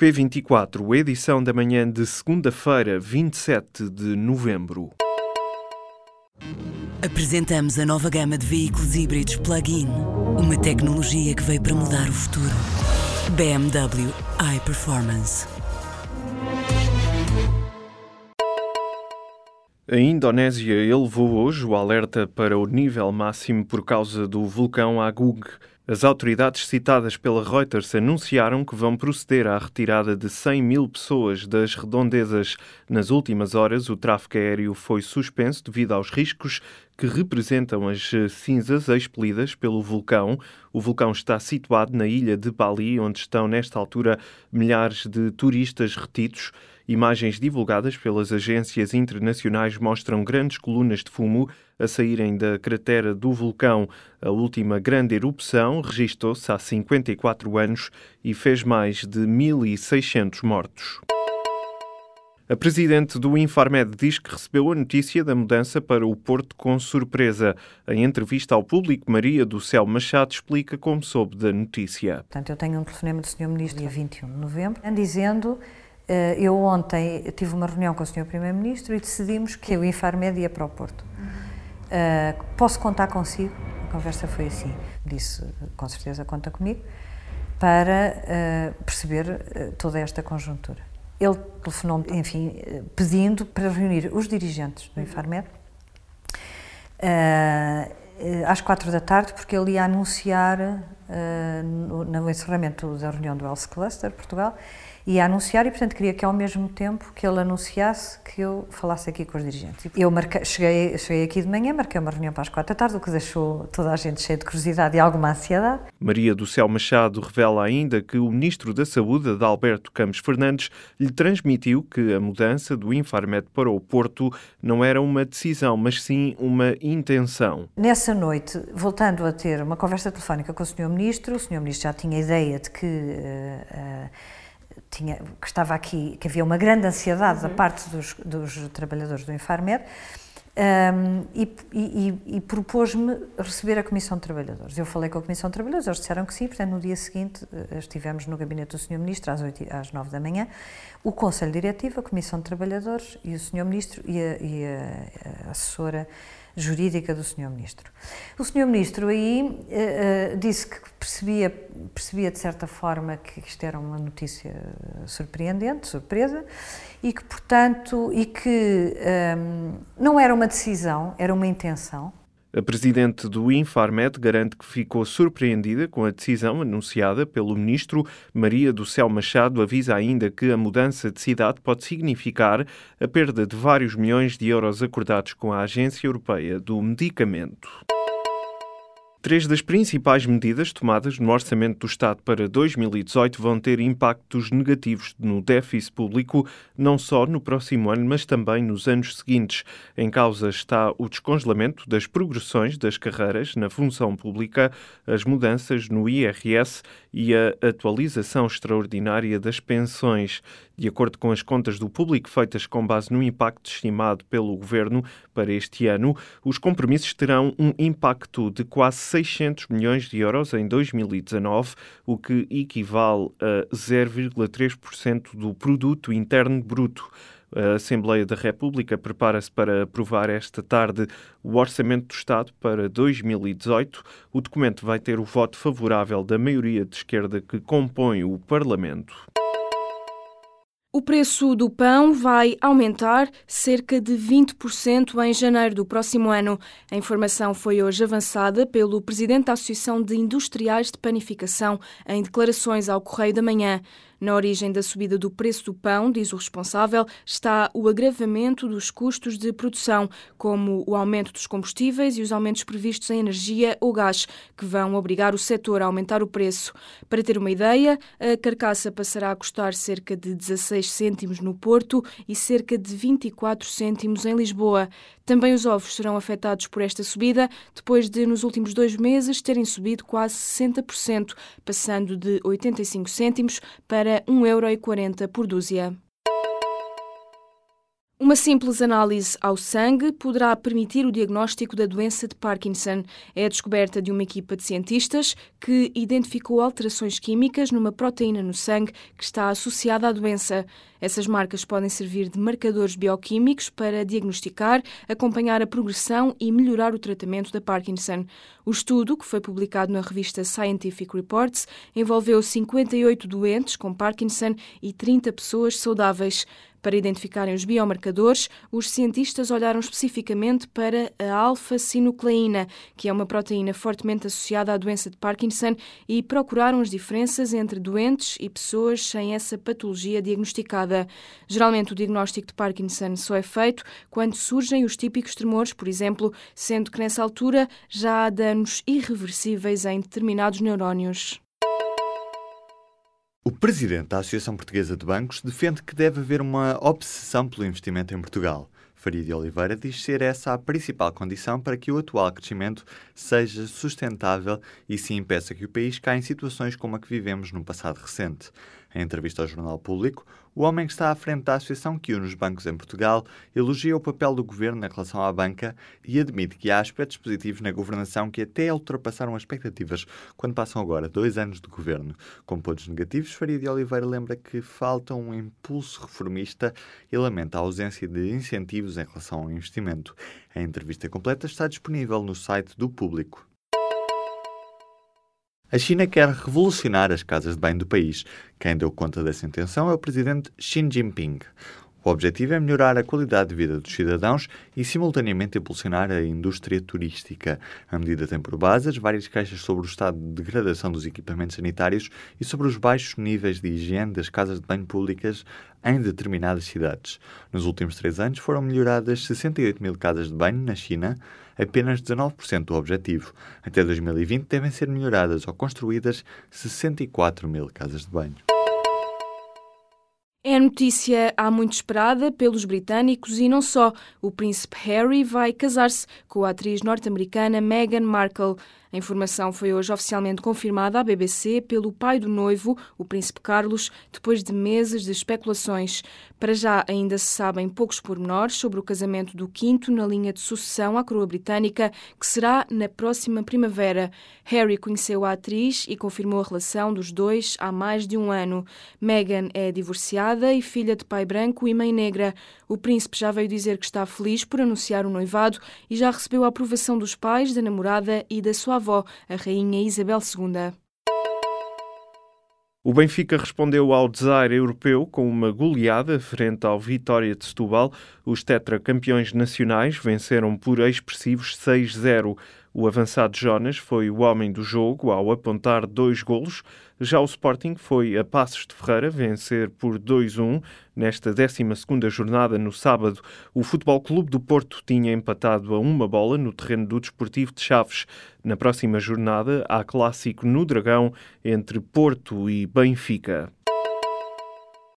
P24, edição da manhã de segunda-feira, 27 de novembro. Apresentamos a nova gama de veículos híbridos plug-in. Uma tecnologia que veio para mudar o futuro. BMW iPerformance. A Indonésia elevou hoje o alerta para o nível máximo por causa do vulcão Agung. As autoridades citadas pela Reuters anunciaram que vão proceder à retirada de 100 mil pessoas das redondezas. Nas últimas horas, o tráfego aéreo foi suspenso devido aos riscos que representam as cinzas expelidas pelo vulcão. O vulcão está situado na ilha de Bali, onde estão, nesta altura, milhares de turistas retidos. Imagens divulgadas pelas agências internacionais mostram grandes colunas de fumo a saírem da cratera do vulcão. A última grande erupção registou-se há 54 anos e fez mais de 1.600 mortos. A presidente do Infarmed diz que recebeu a notícia da mudança para o Porto com surpresa. Em entrevista ao público, Maria do Céu Machado explica como soube da notícia. Portanto, eu tenho um telefonema do Sr. Ministro dia 21 de novembro, dizendo eu ontem tive uma reunião com o Sr. Primeiro-Ministro e decidimos que o Infarmed ia para o Porto. Uh, posso contar consigo? A conversa foi assim. Disse, com certeza, conta comigo, para uh, perceber uh, toda esta conjuntura. Ele telefonou enfim, pedindo para reunir os dirigentes do Infarmed às quatro da tarde, porque ele ia anunciar no, no encerramento da reunião do Health Cluster Portugal ia anunciar e, portanto, queria que ao mesmo tempo que ele anunciasse, que eu falasse aqui com os dirigentes. Eu marquei, cheguei, cheguei aqui de manhã, marquei uma reunião para as quatro da tarde, o que deixou toda a gente cheia de curiosidade e alguma ansiedade. Maria do Céu Machado revela ainda que o Ministro da Saúde, Adalberto Campos Fernandes, lhe transmitiu que a mudança do Infarmed para o Porto não era uma decisão, mas sim uma intenção. Nessa noite, voltando a ter uma conversa telefónica com o Sr. Ministro, o Sr. Ministro já tinha ideia de que... Uh, uh, tinha, que estava aqui, que havia uma grande ansiedade uhum. da parte dos, dos trabalhadores do Infarmed, um, e, e, e propôs-me receber a Comissão de Trabalhadores. Eu falei com a Comissão de Trabalhadores, eles disseram que sim, portanto, no dia seguinte eh, estivemos no gabinete do Sr. Ministro, às, 8, às 9 da manhã, o Conselho Diretivo, a Comissão de Trabalhadores e o Sr. Ministro e a, e a, a assessora jurídica do Sr. Ministro. O Sr. Ministro aí uh, disse que percebia, percebia de certa forma que isto era uma notícia surpreendente, surpresa, e que, portanto, e que um, ehm, não era uma decisão, era uma intenção, a presidente do Infarmed garante que ficou surpreendida com a decisão anunciada pelo ministro. Maria do Céu Machado avisa ainda que a mudança de cidade pode significar a perda de vários milhões de euros acordados com a Agência Europeia do Medicamento. Três das principais medidas tomadas no Orçamento do Estado para 2018 vão ter impactos negativos no déficit público, não só no próximo ano, mas também nos anos seguintes. Em causa está o descongelamento das progressões das carreiras na função pública, as mudanças no IRS e a atualização extraordinária das pensões. De acordo com as contas do público feitas com base no impacto estimado pelo Governo para este ano, os compromissos terão um impacto de quase 600 milhões de euros em 2019, o que equivale a 0,3% do produto interno bruto. A Assembleia da República prepara-se para aprovar esta tarde o Orçamento do Estado para 2018. O documento vai ter o voto favorável da maioria de esquerda que compõe o Parlamento. O preço do pão vai aumentar cerca de 20% em janeiro do próximo ano. A informação foi hoje avançada pelo presidente da Associação de Industriais de Panificação em declarações ao Correio da Manhã. Na origem da subida do preço do pão, diz o responsável, está o agravamento dos custos de produção, como o aumento dos combustíveis e os aumentos previstos em energia ou gás, que vão obrigar o setor a aumentar o preço. Para ter uma ideia, a carcaça passará a custar cerca de 16 cêntimos no Porto e cerca de 24 cêntimos em Lisboa. Também os ovos serão afetados por esta subida, depois de, nos últimos dois meses, terem subido quase 60%, passando de 85 cêntimos para 1,40€ por dúzia. Uma simples análise ao sangue poderá permitir o diagnóstico da doença de Parkinson. É a descoberta de uma equipa de cientistas que identificou alterações químicas numa proteína no sangue que está associada à doença. Essas marcas podem servir de marcadores bioquímicos para diagnosticar, acompanhar a progressão e melhorar o tratamento da Parkinson. O estudo, que foi publicado na revista Scientific Reports, envolveu 58 doentes com Parkinson e 30 pessoas saudáveis. Para identificarem os biomarcadores, os cientistas olharam especificamente para a alfa-sinucleína, que é uma proteína fortemente associada à doença de Parkinson, e procuraram as diferenças entre doentes e pessoas sem essa patologia diagnosticada. Geralmente, o diagnóstico de Parkinson só é feito quando surgem os típicos tremores, por exemplo, sendo que nessa altura já há danos irreversíveis em determinados neurónios. O presidente da Associação Portuguesa de Bancos defende que deve haver uma obsessão pelo investimento em Portugal. Faria de Oliveira diz ser essa a principal condição para que o atual crescimento seja sustentável e se impeça que o país caia em situações como a que vivemos no passado recente. Em entrevista ao Jornal Público, o homem que está à frente da associação que une os bancos em Portugal elogia o papel do governo na relação à banca e admite que há aspectos positivos na governação que até ultrapassaram as expectativas quando passam agora dois anos de governo. Com pontos negativos, Faria de Oliveira lembra que falta um impulso reformista e lamenta a ausência de incentivos em relação ao investimento. A entrevista completa está disponível no site do Público. A China quer revolucionar as casas de banho do país. Quem deu conta dessa intenção é o presidente Xi Jinping. O objetivo é melhorar a qualidade de vida dos cidadãos e, simultaneamente, impulsionar a indústria turística. A medida tem por base as várias queixas sobre o estado de degradação dos equipamentos sanitários e sobre os baixos níveis de higiene das casas de banho públicas em determinadas cidades. Nos últimos três anos foram melhoradas 68 mil casas de banho na China, apenas 19% do objetivo. Até 2020 devem ser melhoradas ou construídas 64 mil casas de banho. É notícia há muito esperada pelos britânicos e não só. O príncipe Harry vai casar-se com a atriz norte-americana Meghan Markle. A informação foi hoje oficialmente confirmada à BBC pelo pai do noivo, o Príncipe Carlos, depois de meses de especulações. Para já ainda se sabem poucos pormenores sobre o casamento do quinto na linha de sucessão à coroa britânica, que será na próxima primavera. Harry conheceu a atriz e confirmou a relação dos dois há mais de um ano. Meghan é divorciada e filha de pai branco e mãe negra. O príncipe já veio dizer que está feliz por anunciar o noivado e já recebeu a aprovação dos pais, da namorada e da sua avó, a Rainha Isabel II. O Benfica respondeu ao desaire europeu com uma goleada frente ao Vitória de Setúbal. Os tetracampeões nacionais venceram por expressivos 6-0. O avançado Jonas foi o homem do jogo ao apontar dois golos. Já o Sporting foi a Passos de Ferreira vencer por 2-1 nesta 12 jornada no sábado. O Futebol Clube do Porto tinha empatado a uma bola no terreno do Desportivo de Chaves. Na próxima jornada há clássico no Dragão entre Porto e Benfica.